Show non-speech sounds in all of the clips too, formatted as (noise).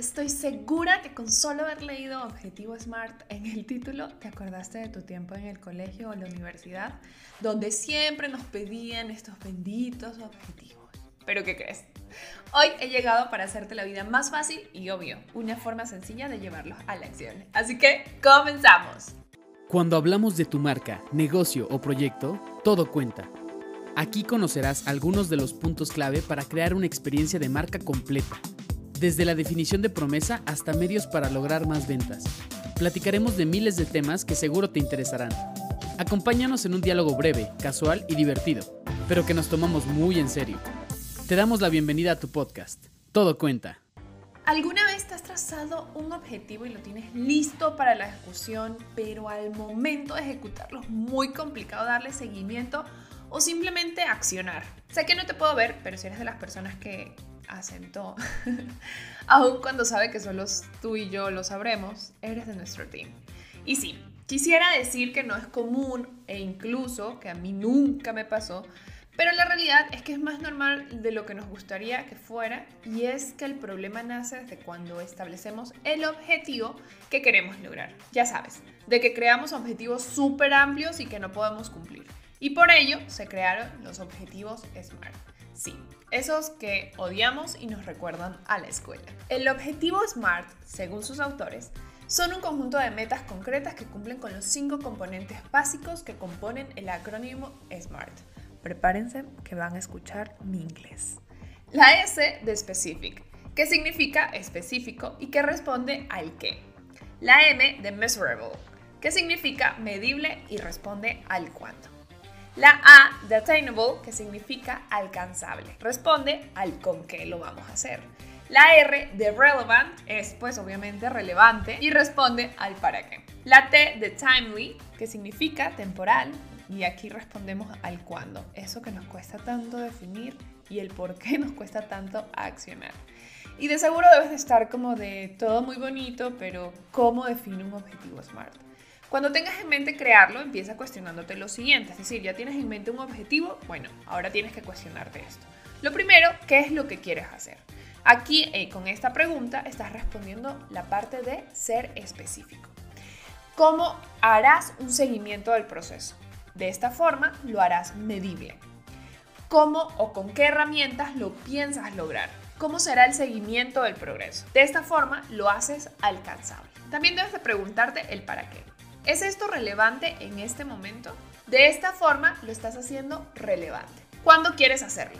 Estoy segura que con solo haber leído Objetivo Smart en el título te acordaste de tu tiempo en el colegio o la universidad, donde siempre nos pedían estos benditos objetivos. Pero ¿qué crees? Hoy he llegado para hacerte la vida más fácil y obvio, una forma sencilla de llevarlos a la acción. Así que, comenzamos. Cuando hablamos de tu marca, negocio o proyecto, todo cuenta. Aquí conocerás algunos de los puntos clave para crear una experiencia de marca completa desde la definición de promesa hasta medios para lograr más ventas. Platicaremos de miles de temas que seguro te interesarán. Acompáñanos en un diálogo breve, casual y divertido, pero que nos tomamos muy en serio. Te damos la bienvenida a tu podcast. Todo cuenta. ¿Alguna vez te has trazado un objetivo y lo tienes listo para la ejecución, pero al momento de ejecutarlo es muy complicado darle seguimiento o simplemente accionar? Sé que no te puedo ver, pero si eres de las personas que acentó, (laughs) aun cuando sabe que solo tú y yo lo sabremos, eres de nuestro team. Y sí, quisiera decir que no es común e incluso que a mí nunca me pasó, pero la realidad es que es más normal de lo que nos gustaría que fuera y es que el problema nace desde cuando establecemos el objetivo que queremos lograr. Ya sabes, de que creamos objetivos súper amplios y que no podemos cumplir. Y por ello se crearon los objetivos SMART. Sí, esos que odiamos y nos recuerdan a la escuela. El objetivo SMART, según sus autores, son un conjunto de metas concretas que cumplen con los cinco componentes básicos que componen el acrónimo SMART. Prepárense que van a escuchar mi inglés. La S de specific, que significa específico y que responde al qué. La M de measurable, que significa medible y responde al cuánto. La A de attainable, que significa alcanzable, responde al con qué lo vamos a hacer. La R de relevant es pues obviamente relevante y responde al para qué. La T de timely, que significa temporal, y aquí respondemos al cuándo, eso que nos cuesta tanto definir y el por qué nos cuesta tanto accionar. Y de seguro debes de estar como de todo muy bonito, pero ¿cómo define un objetivo SMART? Cuando tengas en mente crearlo, empieza cuestionándote lo siguiente, es decir, ya tienes en mente un objetivo, bueno, ahora tienes que cuestionarte esto. Lo primero, ¿qué es lo que quieres hacer? Aquí, eh, con esta pregunta, estás respondiendo la parte de ser específico. ¿Cómo harás un seguimiento del proceso? De esta forma, lo harás medible. ¿Cómo o con qué herramientas lo piensas lograr? ¿Cómo será el seguimiento del progreso? De esta forma, lo haces alcanzable. También debes de preguntarte el para qué. ¿Es esto relevante en este momento? De esta forma lo estás haciendo relevante. ¿Cuándo quieres hacerlo?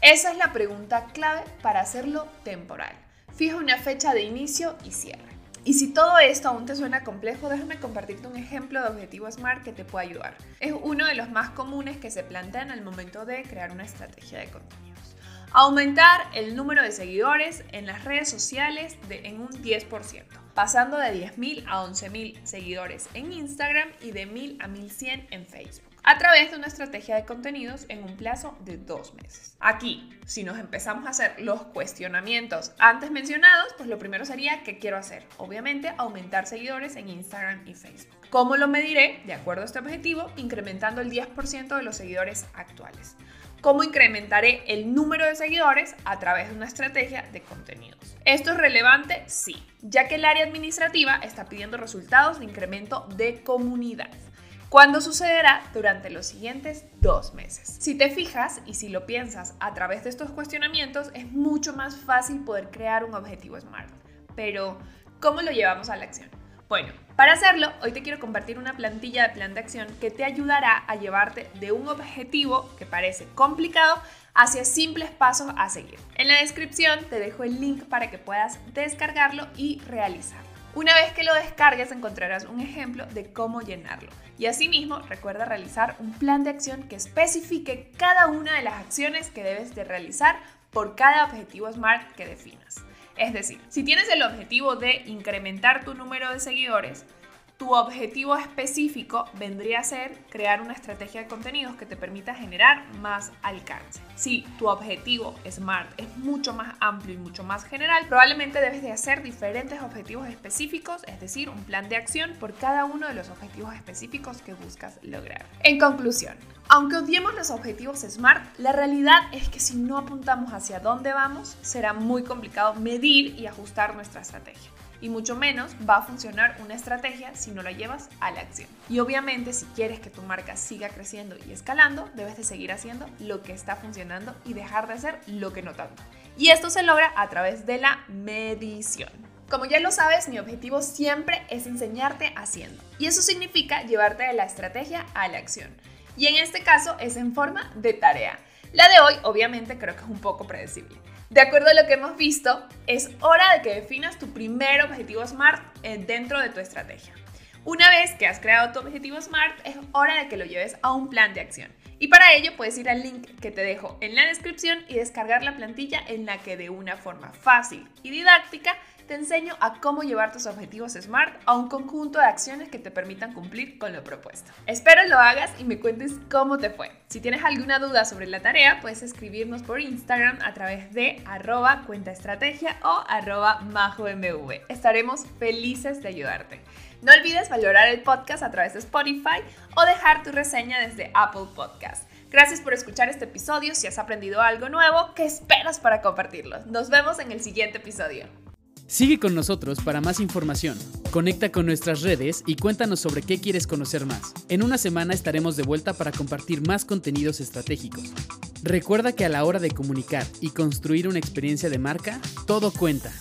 Esa es la pregunta clave para hacerlo temporal. Fija una fecha de inicio y cierre. Y si todo esto aún te suena complejo, déjame compartirte un ejemplo de objetivo SMART que te puede ayudar. Es uno de los más comunes que se plantean al momento de crear una estrategia de contenidos. Aumentar el número de seguidores en las redes sociales de, en un 10% pasando de 10.000 a 11.000 seguidores en Instagram y de 1.000 a 1.100 en Facebook, a través de una estrategia de contenidos en un plazo de dos meses. Aquí, si nos empezamos a hacer los cuestionamientos antes mencionados, pues lo primero sería ¿qué quiero hacer? Obviamente, aumentar seguidores en Instagram y Facebook. ¿Cómo lo mediré? De acuerdo a este objetivo, incrementando el 10% de los seguidores actuales. ¿Cómo incrementaré el número de seguidores? A través de una estrategia de contenidos. ¿Esto es relevante? Sí, ya que el área administrativa está pidiendo resultados de incremento de comunidad. ¿Cuándo sucederá? Durante los siguientes dos meses. Si te fijas y si lo piensas a través de estos cuestionamientos, es mucho más fácil poder crear un objetivo SMART. Pero, ¿cómo lo llevamos a la acción? Bueno, para hacerlo, hoy te quiero compartir una plantilla de plan de acción que te ayudará a llevarte de un objetivo que parece complicado hacia simples pasos a seguir. En la descripción te dejo el link para que puedas descargarlo y realizarlo. Una vez que lo descargues encontrarás un ejemplo de cómo llenarlo. Y asimismo, recuerda realizar un plan de acción que especifique cada una de las acciones que debes de realizar por cada objetivo SMART que definas. Es decir, si tienes el objetivo de incrementar tu número de seguidores, tu objetivo específico vendría a ser crear una estrategia de contenidos que te permita generar más alcance. Si tu objetivo SMART es mucho más amplio y mucho más general, probablemente debes de hacer diferentes objetivos específicos, es decir, un plan de acción por cada uno de los objetivos específicos que buscas lograr. En conclusión, Aunque odiemos los objetivos SMART, la realidad es que si no apuntamos hacia dónde vamos, será muy complicado medir y ajustar nuestra estrategia. Y mucho menos va a funcionar una estrategia si no la llevas a la acción. Y obviamente si quieres que tu marca siga creciendo y escalando, debes de seguir haciendo lo que está funcionando y dejar de hacer lo que no tanto. Y esto se logra a través de la medición. Como ya lo sabes, mi objetivo siempre es enseñarte haciendo. Y eso significa llevarte de la estrategia a la acción y en este caso es en forma de tarea. La de hoy obviamente creo que es un poco predecible. De acuerdo a lo que hemos visto, es hora de que definas tu primer objetivo SMART eh, dentro de tu estrategia. Una vez que has creado tu objetivo SMART, es hora de que lo lleves a un plan de acción. Y para ello puedes ir al link que te dejo en la descripción y descargar la plantilla en la que de una forma fácil y didáctica te enseño a cómo llevar tus objetivos SMART a un conjunto de acciones que te permitan cumplir con lo propuesto. Espero lo hagas y me cuentes cómo te fue. Si tienes alguna duda sobre la tarea, puedes escribirnos por Instagram a través de arroba cuentaestrategia o arroba majomv. Estaremos felices de ayudarte. No olvides valorar el podcast a través de Spotify o dejar tu reseña desde Apple Podcast. Gracias por escuchar este episodio. Si has aprendido algo nuevo, ¿qué esperas para compartirlo? Nos vemos en el siguiente episodio. Sigue con nosotros para más información. Conecta con nuestras redes y cuéntanos sobre qué quieres conocer más. En una semana estaremos de vuelta para compartir más contenidos estratégicos. Recuerda que a la hora de comunicar y construir una experiencia de marca, todo cuenta.